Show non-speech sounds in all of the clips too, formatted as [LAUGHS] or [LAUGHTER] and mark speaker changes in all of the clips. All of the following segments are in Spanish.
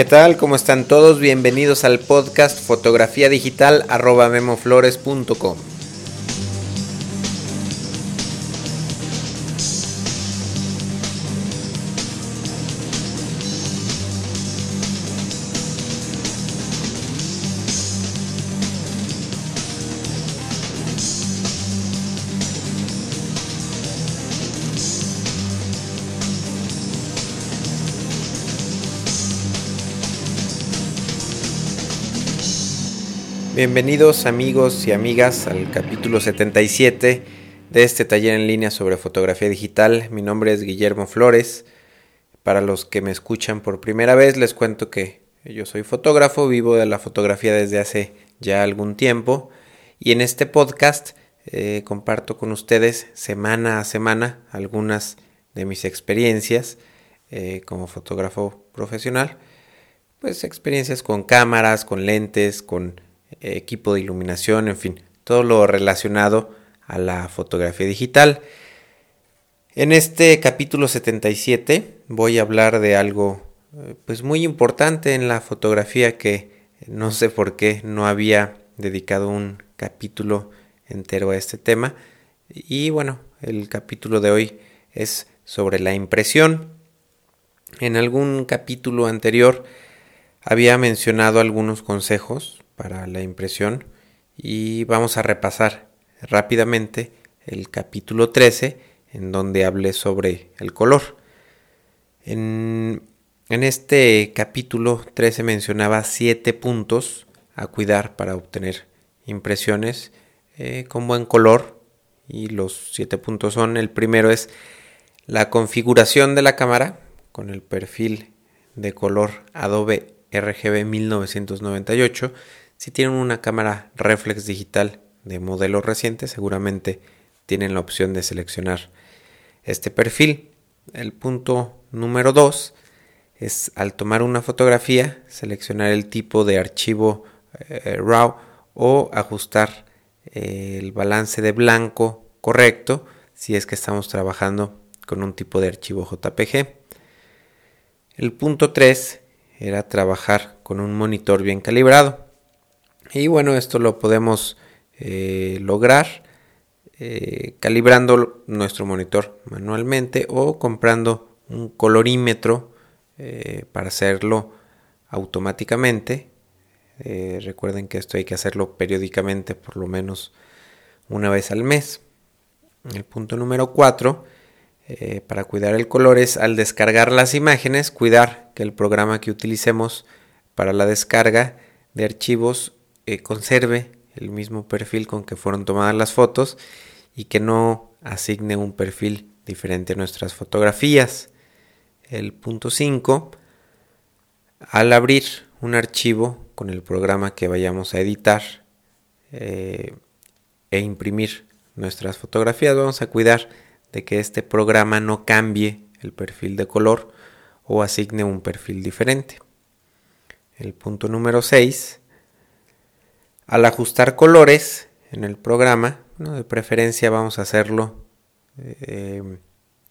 Speaker 1: ¿Qué tal? ¿Cómo están todos? Bienvenidos al podcast fotografía digital arroba memoflores.com. Bienvenidos amigos y amigas al capítulo 77 de este taller en línea sobre fotografía digital. Mi nombre es Guillermo Flores. Para los que me escuchan por primera vez les cuento que yo soy fotógrafo, vivo de la fotografía desde hace ya algún tiempo y en este podcast eh, comparto con ustedes semana a semana algunas de mis experiencias eh, como fotógrafo profesional. Pues experiencias con cámaras, con lentes, con equipo de iluminación, en fin, todo lo relacionado a la fotografía digital. En este capítulo 77 voy a hablar de algo eh, pues muy importante en la fotografía que no sé por qué no había dedicado un capítulo entero a este tema y bueno, el capítulo de hoy es sobre la impresión. En algún capítulo anterior había mencionado algunos consejos para la impresión y vamos a repasar rápidamente el capítulo 13 en donde hablé sobre el color. En, este capítulo 13 mencionaba siete puntos a cuidar para obtener impresiones eh, con buen color y los siete puntos son el primero es la configuración de la cámara con el perfil de color Adobe RGB 1998 si tienen una cámara reflex digital de modelo reciente, seguramente tienen la opción de seleccionar este perfil. El punto número 2 es al tomar una fotografía, seleccionar el tipo de archivo eh, RAW o ajustar eh, el balance de blanco correcto si es que estamos trabajando con un tipo de archivo JPG. El punto 3 era trabajar con un monitor bien calibrado. Y bueno, esto lo podemos eh, lograr eh, calibrando nuestro monitor manualmente o comprando un colorímetro eh, para hacerlo automáticamente. recuerden que esto hay que hacerlo periódicamente, por lo menos una vez al mes. El punto número 4 para cuidar el color es al descargar las imágenes, cuidar que el programa que utilicemos para la descarga de archivos conserve el mismo perfil con que fueron tomadas las fotos y que no asigne un perfil diferente a nuestras fotografías. El punto 5, al abrir un archivo con el programa que vayamos a editar eh, e imprimir nuestras fotografías, vamos a cuidar de que este programa no cambie el perfil de color o asigne un perfil diferente. El punto número 6 al ajustar colores en el programa, de preferencia vamos a hacerlo eh,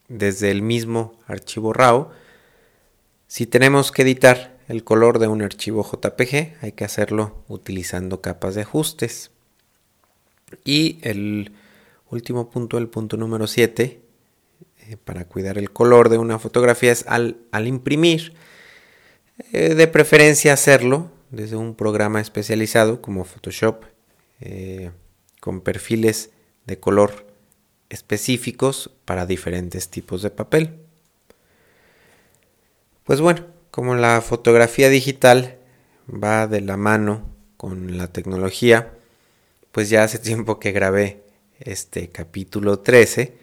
Speaker 1: desde el mismo archivo RAW. Si tenemos que editar el color de un archivo JPG, hay que hacerlo utilizando capas de ajustes. Y el último punto, el punto número 7, eh, para cuidar el color de una fotografía es al, imprimir, eh, de preferencia hacerlo desde un programa especializado como Photoshop eh, con perfiles de color específicos para diferentes tipos de papel. Pues bueno, como la fotografía digital va de la mano con la tecnología, pues ya hace [LAUGHS] tiempo que grabé este capítulo 13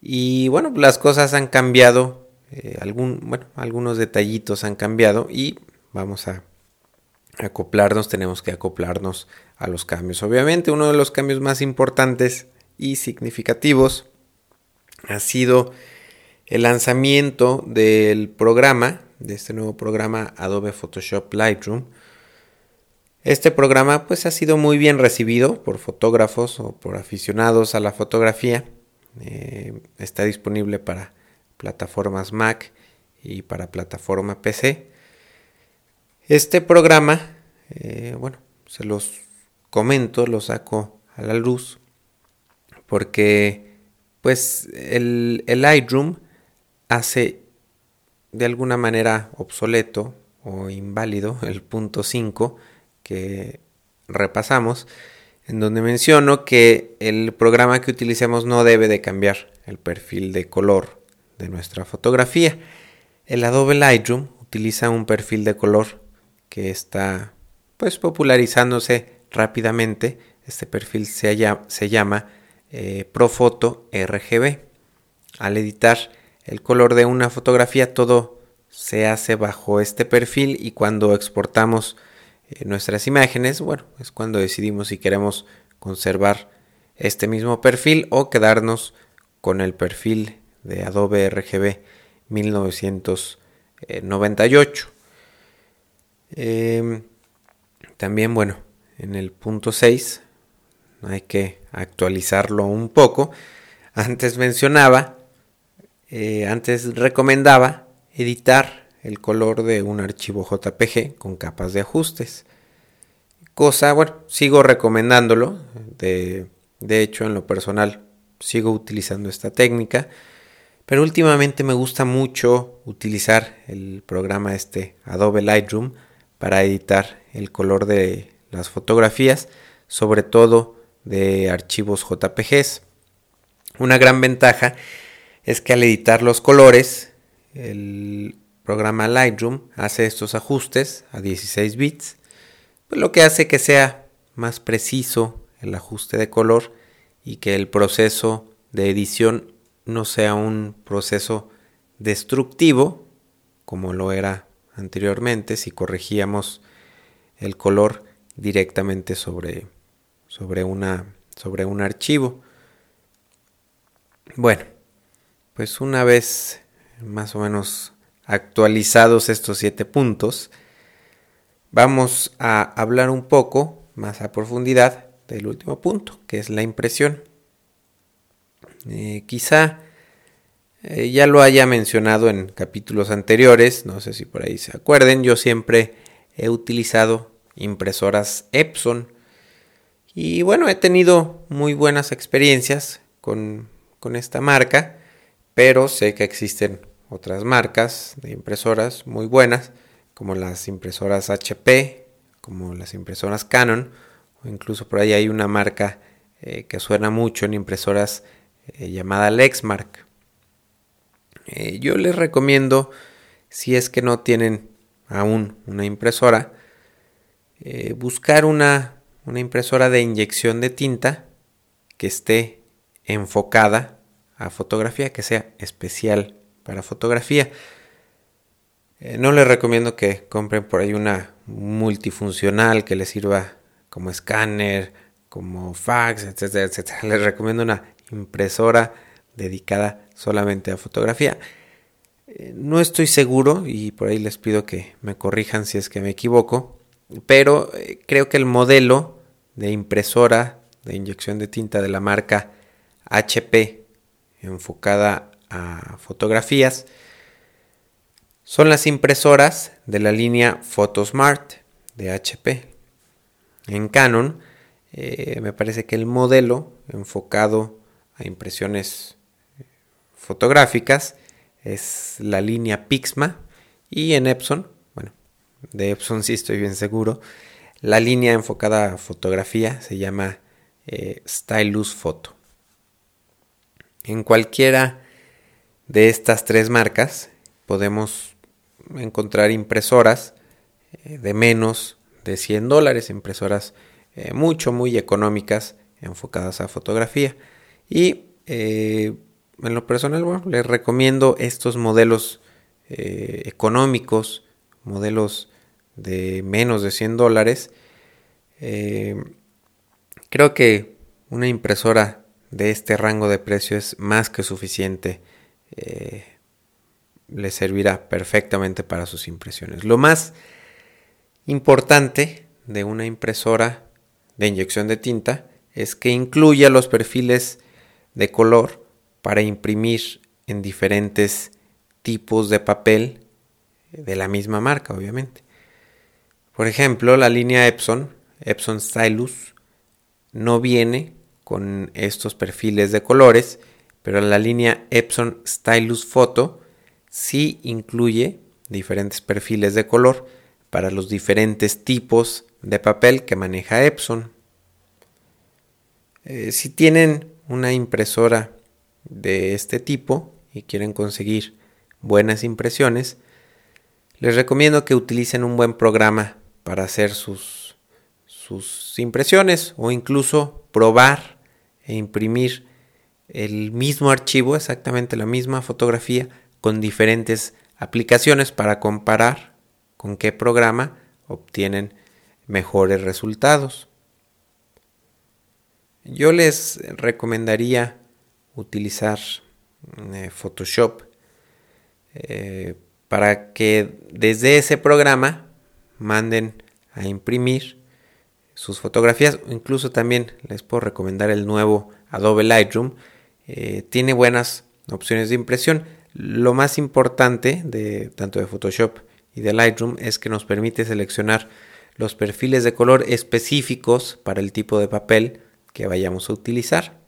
Speaker 1: y bueno, las cosas han cambiado, eh, algún, bueno, algunos detallitos han cambiado y vamos a acoplarnos, tenemos que acoplarnos a los cambios. Obviamente uno de los cambios más importantes y significativos ha sido el lanzamiento del programa, de este nuevo programa Adobe Photoshop Lightroom. Este programa pues ha sido muy bien recibido por fotógrafos o por aficionados a la fotografía. Eh, está disponible para plataformas Mac y para plataforma PC. Este programa, eh, bueno, se los comento, lo saco a la luz, porque pues el, el Lightroom hace de alguna manera obsoleto o inválido [LAUGHS] el punto 5 que repasamos, en donde menciono que el programa que utilicemos no debe de cambiar el perfil de color de nuestra fotografía. El Adobe Lightroom utiliza un perfil de color que está pues popularizándose rápidamente. Este perfil se, se llama eh, Profoto RGB. Al editar el color de una fotografía todo se hace bajo este perfil y cuando exportamos eh, nuestras imágenes, bueno, es cuando decidimos si queremos conservar este mismo perfil o quedarnos con el perfil de Adobe RGB 1998. Em, también, bueno, en el punto 6 hay que actualizarlo un poco. Antes mencionaba, eh, antes recomendaba editar el color de un archivo JPG con capas de ajustes. Cosa, bueno, sigo recomendándolo. De, de hecho, en lo personal, sigo utilizando esta técnica. Pero últimamente me gusta mucho utilizar el programa este Adobe Lightroom para editar el color de las fotografías, sobre todo de archivos JPGs. Una gran ventaja es que al editar los colores, el programa Lightroom hace estos ajustes a 16 bits, pues lo que hace que sea más preciso el ajuste de color y que el proceso de edición no sea un proceso destructivo como lo era anteriormente si corregíamos el color directamente sobre, sobre, una, sobre un archivo. Bueno, pues una vez más o menos actualizados estos siete puntos, vamos a hablar un poco más a profundidad del último punto, que es la impresión. Eh, quizá eh, ya lo haya mencionado en capítulos anteriores, no sé si por ahí se acuerden, yo siempre he utilizado impresoras Epson y bueno, he tenido muy buenas experiencias con, con esta marca, pero sé que existen otras marcas de impresoras muy buenas, como las impresoras HP, como las impresoras Canon, o incluso por ahí hay una marca eh, que suena mucho en impresoras eh, llamada Lexmark. Eh, yo les recomiendo, si es que no tienen aún una impresora, buscar una, una impresora de inyección de tinta que esté enfocada a fotografía, que sea especial para fotografía. Eh, no les recomiendo que compren por ahí una multifuncional que les sirva como escáner, como fax, etcétera, etcétera. Les recomiendo una impresora dedicada solamente a fotografía. Eh, no estoy seguro y por ahí les pido que me corrijan si es que me equivoco, pero eh, creo que el modelo de impresora de inyección de tinta de la marca HP enfocada a fotografías son las impresoras de la línea PhotoSmart de HP. En Canon eh, me parece que el modelo enfocado a impresiones fotográficas es la línea Pixma y en Epson, bueno, de Epson sí estoy bien seguro, la línea enfocada a fotografía se llama eh, Stylus Photo. En cualquiera de estas tres marcas podemos encontrar impresoras eh, de menos de 100 dólares, impresoras eh, mucho, muy económicas enfocadas a fotografía. Y en lo personal, bueno, les recomiendo estos modelos económicos, modelos de menos de 100 dólares. creo que una impresora de este rango de precio es más que suficiente eh, le servirá perfectamente para sus impresiones. Lo más importante de una impresora de inyección de tinta es que incluya los perfiles de color para imprimir en diferentes tipos de papel de la misma marca, obviamente. Por ejemplo, la línea Epson, Epson Stylus, no viene con estos perfiles de colores, pero la línea Epson Stylus Photo sí incluye diferentes perfiles de color para los diferentes tipos de papel que maneja Epson. Eh, si tienen una impresora de este tipo y quieren conseguir buenas impresiones, les recomiendo que utilicen un buen programa para hacer sus, sus impresiones o incluso probar e imprimir el mismo archivo, exactamente la misma fotografía, con diferentes aplicaciones para comparar con qué programa obtienen mejores resultados. Yo les recomendaría utilizar eh, Photoshop eh, para que desde ese programa manden a imprimir sus fotografías. Incluso también les puedo recomendar el nuevo Adobe Lightroom. Eh, tiene buenas opciones de impresión. Lo más importante de tanto de Photoshop y de Lightroom es que nos permite seleccionar los perfiles de color específicos para el tipo de papel que vayamos a utilizar.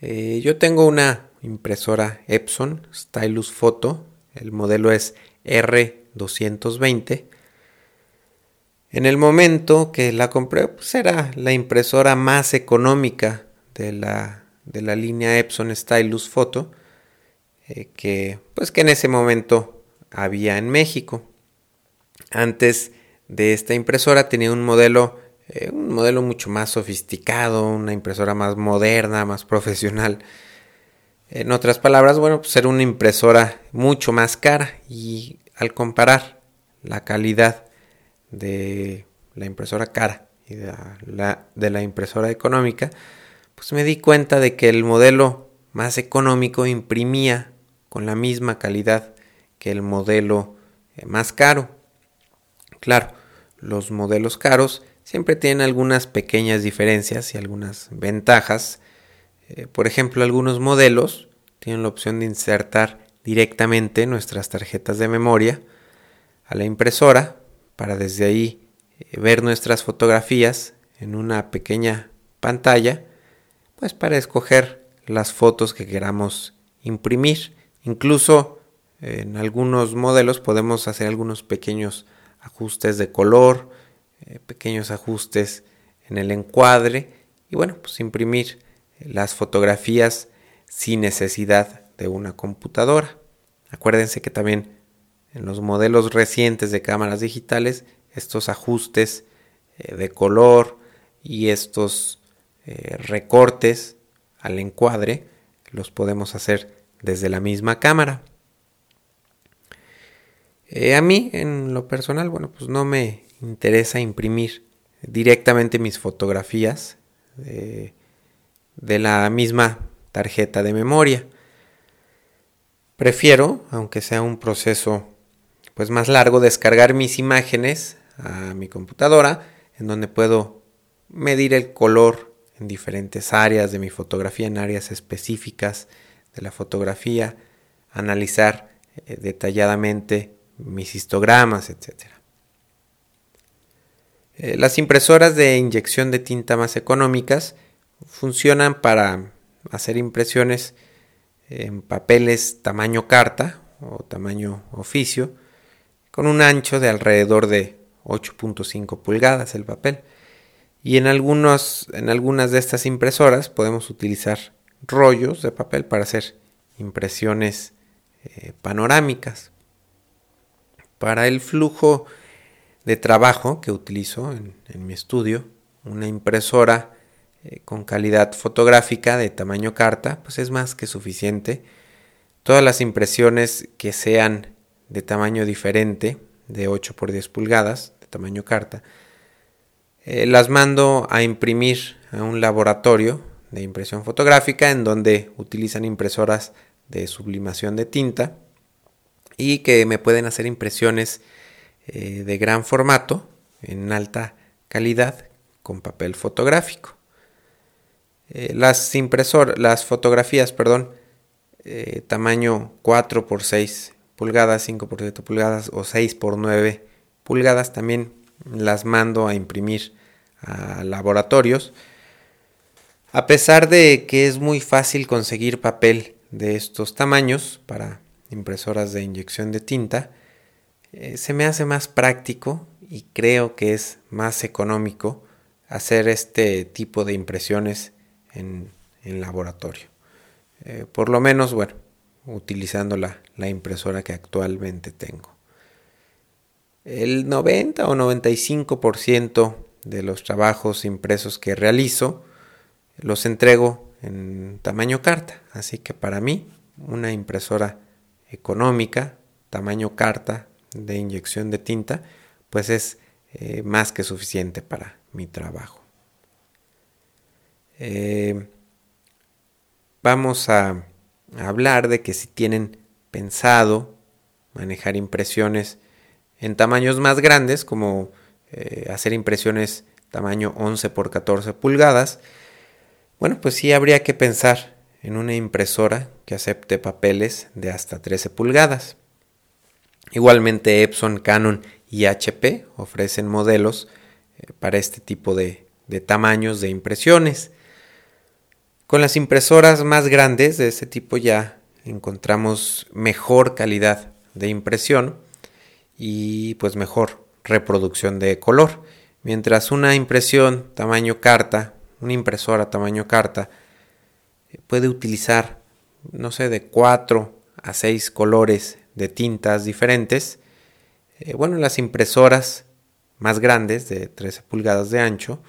Speaker 1: Eh, yo tengo una impresora Epson Stylus Photo, el modelo es R220. En el momento que la compré, pues era la impresora más económica de la, de la línea Epson Stylus Photo, eh, que, pues que en ese momento había en México. Antes de esta impresora tenía un modelo, eh, un modelo mucho más sofisticado, una impresora más moderna, más profesional. En otras palabras, bueno, pues era una impresora mucho más cara y al comparar la calidad de la impresora cara y de la, de la impresora económica, pues me di cuenta de que el modelo más económico imprimía con la misma calidad que el modelo eh, más caro. Claro, los modelos caros siempre tienen algunas pequeñas diferencias y algunas ventajas. Eh, por ejemplo, algunos modelos tienen la opción de insertar directamente nuestras tarjetas de memoria a la impresora para desde ahí eh, ver nuestras fotografías en una pequeña pantalla, pues para escoger las fotos que queramos imprimir. Incluso en algunos modelos podemos hacer algunos pequeños ajustes de color, eh, pequeños ajustes en el encuadre y bueno, pues imprimir las fotografías sin necesidad de una computadora. Acuérdense que también en los modelos recientes de cámaras digitales estos ajustes eh, de color y estos eh, recortes al encuadre los podemos hacer desde la misma cámara. A mí, en lo personal, bueno, pues no me interesa imprimir directamente mis fotografías de, la misma tarjeta de memoria. Prefiero, aunque sea un proceso pues más largo, descargar mis imágenes a mi computadora, en donde puedo medir el color en diferentes áreas de mi fotografía, en áreas específicas de la fotografía, analizar eh, detalladamente mis histogramas, etc. Eh, las impresoras de inyección de tinta más económicas funcionan para hacer impresiones en papeles tamaño carta o tamaño oficio con un ancho de alrededor de 8.5 pulgadas el papel. Y en, algunos, en algunas de estas impresoras podemos utilizar rollos de papel para hacer impresiones eh, panorámicas. Para el flujo de trabajo que utilizo en, mi estudio, una impresora eh, con calidad fotográfica de tamaño carta, pues es más que suficiente. Todas las impresiones que sean de tamaño diferente, de 8 por 10 pulgadas, de tamaño carta, eh, las mando a imprimir a un laboratorio de impresión fotográfica en donde utilizan impresoras de sublimación de tinta y que me pueden hacer impresiones eh, de gran formato en alta calidad con papel fotográfico. Eh, las las fotografías, perdón, eh, tamaño 4 por 6 pulgadas, 5 por 7 pulgadas o 6 por 9 pulgadas también las mando a imprimir a laboratorios. A pesar de que es muy fácil conseguir papel de estos tamaños para impresoras de inyección de tinta, eh, se me hace más práctico y creo que es más económico hacer este tipo de impresiones en, laboratorio. Eh, por lo menos, bueno, utilizando la, la impresora que actualmente tengo. El 90 o 95% de los trabajos impresos que realizo los entrego en tamaño carta. Así que para mí una impresora económica, tamaño carta de inyección de tinta, pues es eh, más que suficiente para mi trabajo. Eh, vamos a, hablar de que si tienen pensado manejar impresiones en tamaños más grandes, como eh, hacer impresiones tamaño 11 por 14 pulgadas, bueno, pues sí habría que pensar en una impresora que acepte papeles de hasta 13 pulgadas. Igualmente Epson, Canon y HP ofrecen modelos eh, para este tipo de, tamaños de impresiones. Con las impresoras más grandes de este tipo ya encontramos mejor calidad de impresión y pues mejor reproducción de color. Mientras una impresión tamaño carta, una impresora tamaño carta, eh, puede utilizar, no sé, de 4 a 6 colores de tintas diferentes. Eh, bueno, las impresoras más grandes, de 13 pulgadas de ancho,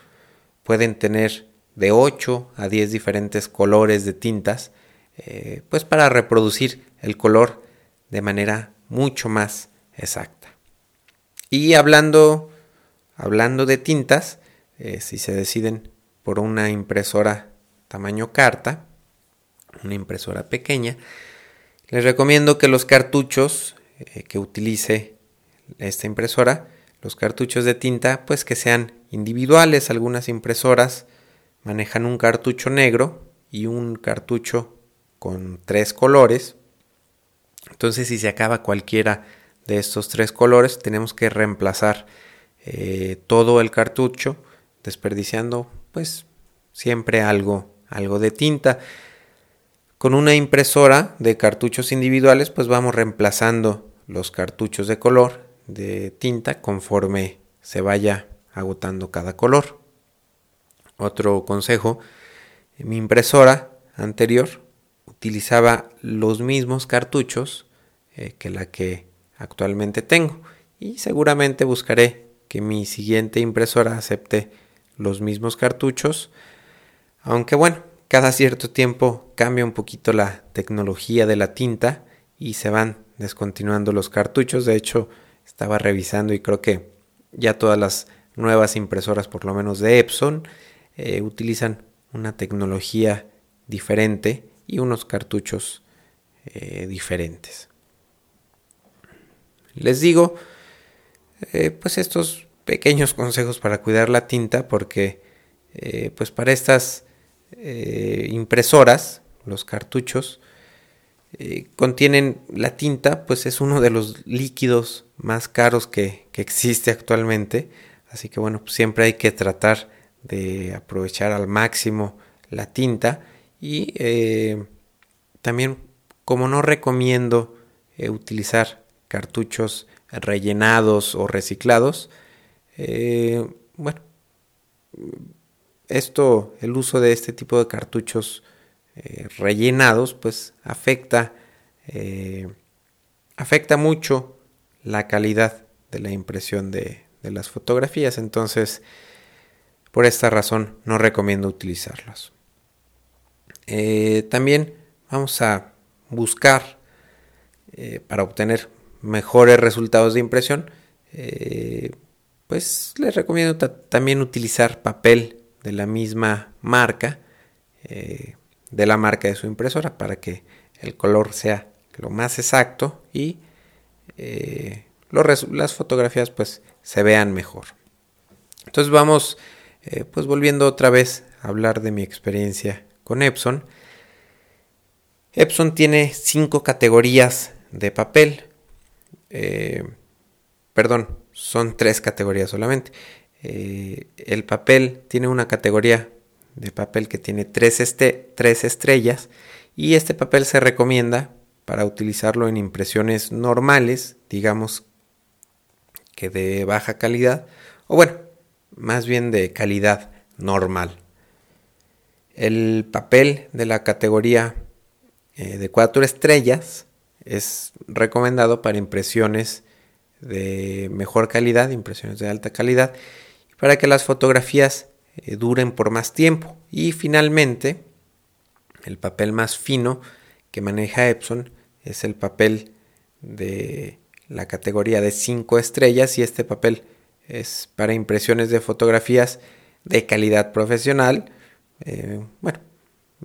Speaker 1: pueden tener de 8 a 10 diferentes colores de tintas, eh, pues para reproducir el color de manera mucho más exacta. Y hablando, hablando de tintas, eh, si se deciden por una impresora tamaño carta, una impresora pequeña, les recomiendo que los cartuchos eh, que utilice esta impresora, los cartuchos de tinta, pues que sean individuales. Algunas impresoras manejan un cartucho negro y un cartucho con tres colores. Entonces si se acaba cualquiera de estos tres colores tenemos que reemplazar eh, todo el cartucho desperdiciando pues siempre algo algo de tinta con una impresora de cartuchos individuales pues vamos reemplazando los cartuchos de color de tinta conforme se vaya agotando cada color. Otro consejo mi impresora anterior utilizaba los mismos cartuchos eh, que la que actualmente tengo. Y seguramente buscaré que mi siguiente impresora acepte los mismos cartuchos aunque bueno cada cierto tiempo cambia un poquito la tecnología de la tinta y se van descontinuando los cartuchos. De hecho estaba revisando y creo que ya todas las nuevas impresoras por lo menos de Epson eh, utilizan una tecnología diferente y unos cartuchos eh, diferentes. Les digo, eh, pues estos pequeños consejos para cuidar la tinta, porque pues para estas eh, impresoras, los cartuchos, contienen la tinta, pues es uno de los líquidos más caros que, existe actualmente. Así que bueno, pues siempre hay que tratar de aprovechar al máximo la tinta y también como no recomiendo utilizar cartuchos rellenados o reciclados. Eh, bueno, esto, el uso de este tipo de cartuchos eh, rellenados, pues afecta, eh, afecta mucho la calidad de la impresión de, las fotografías. Entonces, por esta razón, no recomiendo utilizarlos. también vamos a buscar para obtener mejores resultados de impresión, eh, pues les recomiendo también utilizar papel de la misma marca, eh, de la marca de su impresora, para que el color sea lo más exacto y eh, las fotografías pues se vean mejor. Entonces vamos pues volviendo otra vez a hablar de mi experiencia con Epson. Epson tiene cinco categorías de papel. Eh, perdón, son tres categorías solamente. Eh, el papel tiene una categoría de papel que tiene tres, este, tres estrellas y este papel se recomienda para utilizarlo en impresiones normales, digamos que de baja calidad, o bueno, más bien de calidad normal. El papel de la categoría eh, de cuatro estrellas es recomendado para impresiones de mejor calidad, impresiones de alta calidad, para que las fotografías eh, duren por más tiempo. Y finalmente, el papel más fino que maneja Epson es el papel de la categoría de 5 estrellas y este papel es para impresiones de fotografías de calidad profesional. Eh, bueno,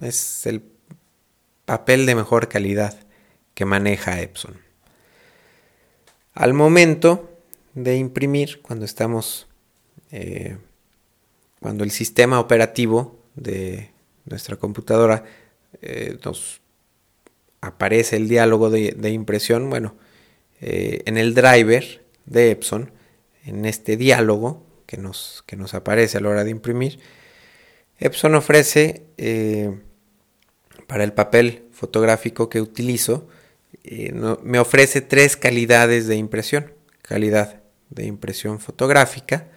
Speaker 1: es el papel de mejor calidad que maneja Epson. Al momento de imprimir, cuando estamos, eh, cuando el sistema operativo de nuestra computadora eh, nos aparece el diálogo de, impresión, bueno, eh, en el driver de Epson, en este diálogo que nos, que nos aparece a la hora de imprimir, Epson ofrece para el papel fotográfico que utilizo, me ofrece tres calidades de impresión. Calidad de impresión fotográfica,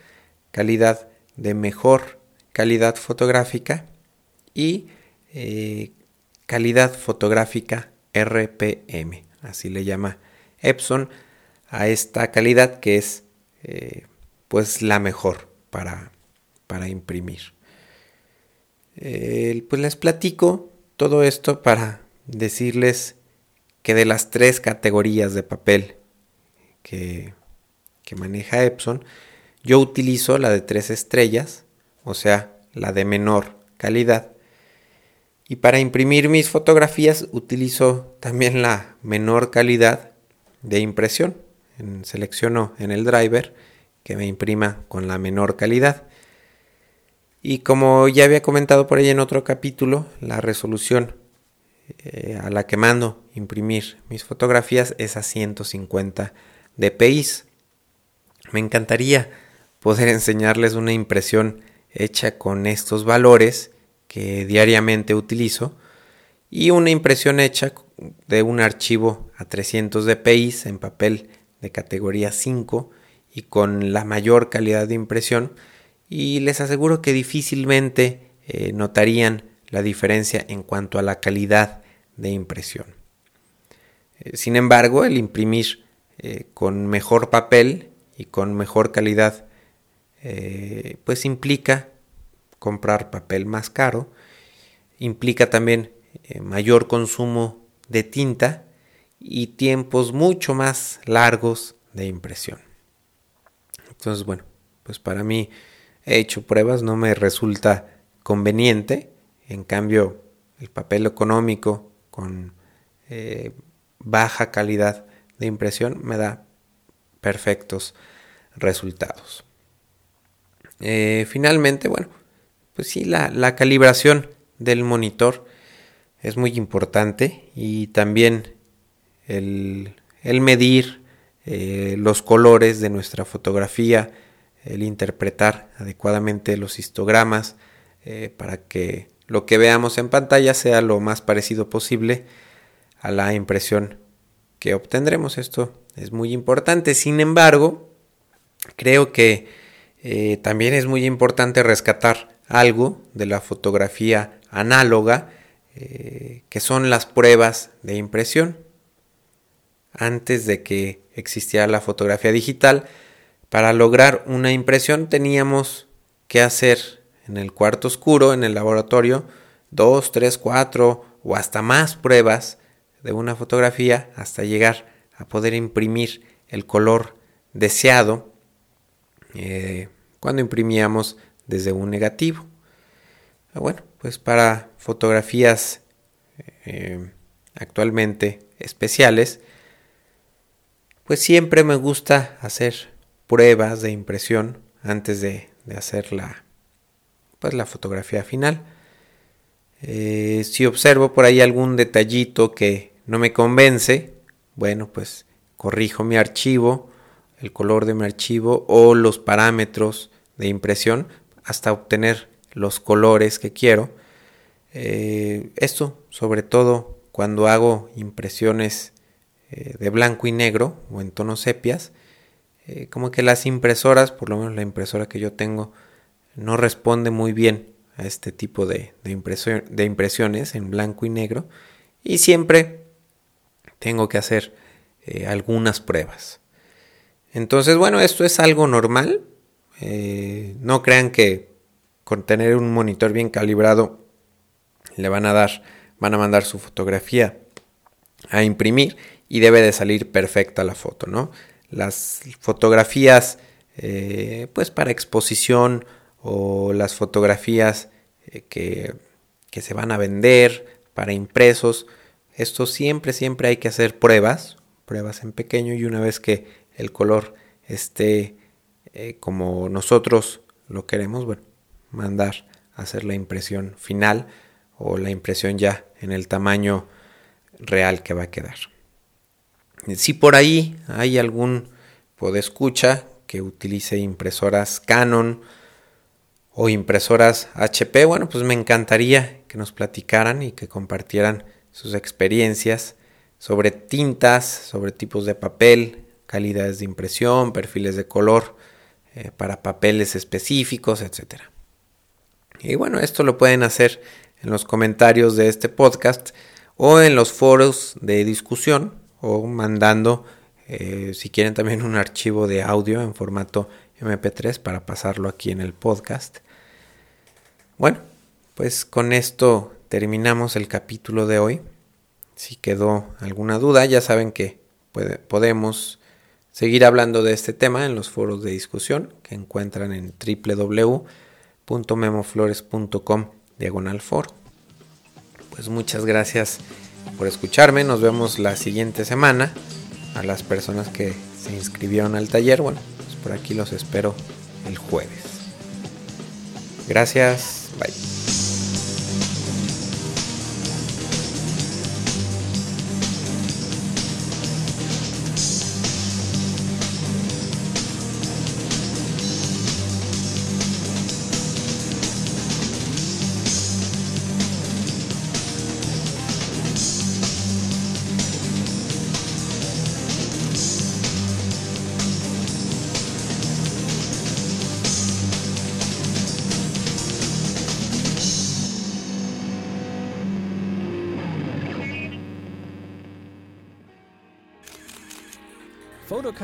Speaker 1: calidad de mejor calidad fotográfica y eh, calidad fotográfica RPM, así le llama Epson a esta calidad que es eh, pues la mejor para, para imprimir. pues les platico todo esto para decirles que de las tres categorías de papel que, que maneja Epson, yo utilizo la de tres estrellas, o sea, la de menor calidad. Y para imprimir mis fotografías utilizo también la menor calidad de impresión. selecciono en el driver que me imprima con la menor calidad. Y como ya había comentado por ahí en otro capítulo, la resolución eh, a la que mando imprimir mis fotografías es a 150 dpi. Me encantaría poder enseñarles una impresión hecha con estos valores que diariamente utilizo y una impresión hecha de un archivo a 300 dpi en papel de categoría 5 y con la mayor calidad de impresión y les aseguro que difícilmente eh, notarían la diferencia en cuanto a la calidad de impresión. Eh, sin embargo, el imprimir eh, con mejor papel y con mejor calidad, pues implica comprar papel más caro, implica también mayor consumo de tinta y tiempos mucho más largos de impresión. Entonces, bueno, pues para mí he hecho pruebas, no me resulta conveniente. En cambio, el papel económico con eh, baja calidad de impresión me da perfectos resultados. Eh, finalmente, bueno, pues sí, la, calibración del monitor es muy importante y también el, medir eh, los colores de nuestra fotografía, el interpretar adecuadamente los histogramas eh, para que lo que veamos en pantalla sea lo más parecido posible a la impresión que obtendremos. Esto es muy importante. Sin embargo, creo que eh, también es muy importante rescatar algo de la fotografía análoga, eh, que son las pruebas de impresión. Antes de que existiera la fotografía digital, para lograr una impresión teníamos que hacer en el cuarto oscuro, en el laboratorio, dos, tres, cuatro o hasta más pruebas de una fotografía hasta llegar a poder imprimir el color deseado eh, cuando imprimíamos desde un negativo. Ah, bueno, pues para fotografías eh, actualmente especiales, pues siempre me gusta hacer pruebas de impresión antes de, hacer la, pues la fotografía final. Eh, si observo por ahí algún detallito que no me convence, bueno, pues corrijo mi archivo, el color de mi archivo o los parámetros de impresión hasta obtener los colores que quiero. Eh, esto sobre todo cuando hago impresiones eh, de blanco y negro o en tonos sepias, eh, como que las impresoras, por lo menos la impresora que yo tengo, no responde muy bien a este tipo de, de impresiones en blanco y negro y siempre tengo que hacer algunas pruebas. Entonces, bueno, esto es algo normal. no crean que con tener un monitor bien calibrado le van a dar, van a mandar su fotografía a imprimir y debe de salir perfecta la foto, ¿no? Las fotografías, eh, pues para exposición o las fotografías eh, que, que se van a vender para impresos, esto siempre, siempre hay que hacer pruebas, pruebas en pequeño y una vez que el color esté eh, como nosotros lo queremos, bueno, mandar a hacer la impresión final o la impresión ya en el tamaño real que va a quedar. Si por ahí hay algún podescucha que utilice impresoras Canon o impresoras HP, bueno, pues me encantaría que nos platicaran y que compartieran sus experiencias sobre tintas, sobre tipos de papel, calidades de impresión, perfiles de color eh, para papeles específicos, etc. Y bueno, esto lo pueden hacer en los comentarios de este podcast o en los foros de discusión o mandando eh, si quieren también un archivo de audio en formato MP3 para pasarlo aquí en el podcast. Bueno, pues con esto terminamos el capítulo de hoy. Si quedó alguna duda, ya saben que podemos seguir hablando de este tema en los foros de discusión que encuentran en www.memoflores.com diagonal foro. Pues muchas gracias por escucharme. Nos vemos la siguiente semana. A las personas que se inscribieron al taller, bueno, pues por aquí los espero el jueves. Gracias. Bye.